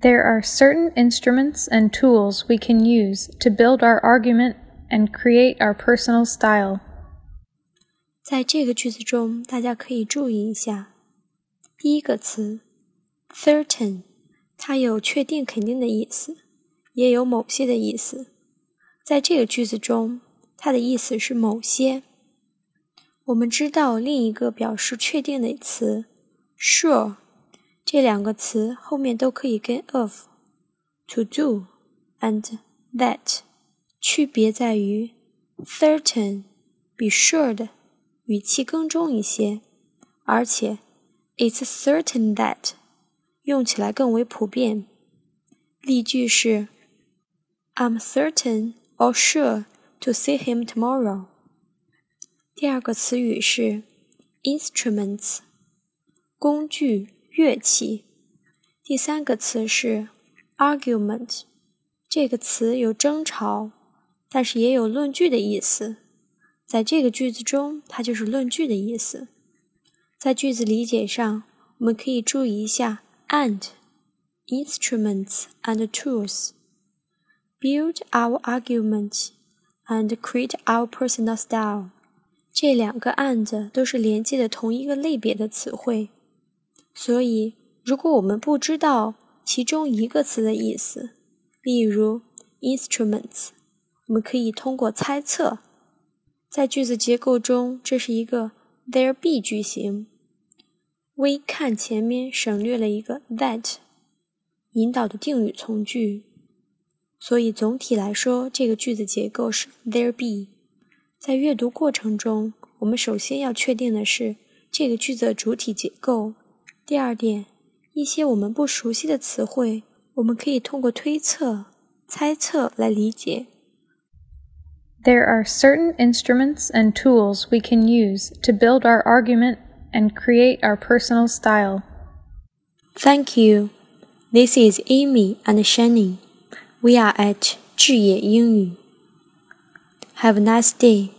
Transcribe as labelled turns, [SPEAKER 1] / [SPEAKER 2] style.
[SPEAKER 1] There are certain instruments and tools we can use to build our argument and create our personal style.
[SPEAKER 2] 在这个句子中，大家可以注意一下，第一个词 certain，它有确定、肯定的意思，也有某些的意思。在这个句子中，它的意思是某些。我们知道另一个表示确定的词 sure， 这两个词后面都可以跟 of、to do and that，区别在于 certain 比 sure 的。语气更重一些，而且 "It's certain that" 用起来更为普遍。例句是 "I'm certain or sure to see him tomorrow." 第二个词语是 "instruments" 工具、乐器。第三个词是 "argument" 这个词有争吵，但是也有论据的意思。在这个句子中，它就是论据的意思。在句子理解上，我们可以注意一下 and instruments and tools build our argument and create our personal style。这两个 and 都是连接的同一个类别的词汇，所以如果我们不知道其中一个词的意思，例如 instruments，我们可以通过猜测。在句子结构中，这是一个 there be 句型。微看前面省略了一个 that，引导的定语从句。所以总体来说，这个句子结构是 there be。在阅读过程中，我们首先要确定的是这个句子的主体结构。第二点，一些我们不熟悉的词汇，我们可以通过推测、猜测来理解。
[SPEAKER 1] There are certain instruments and tools we can use to build our argument and create our personal style.
[SPEAKER 2] Thank you. This is Amy and Shannon. We are at 智野英语. Have a nice day.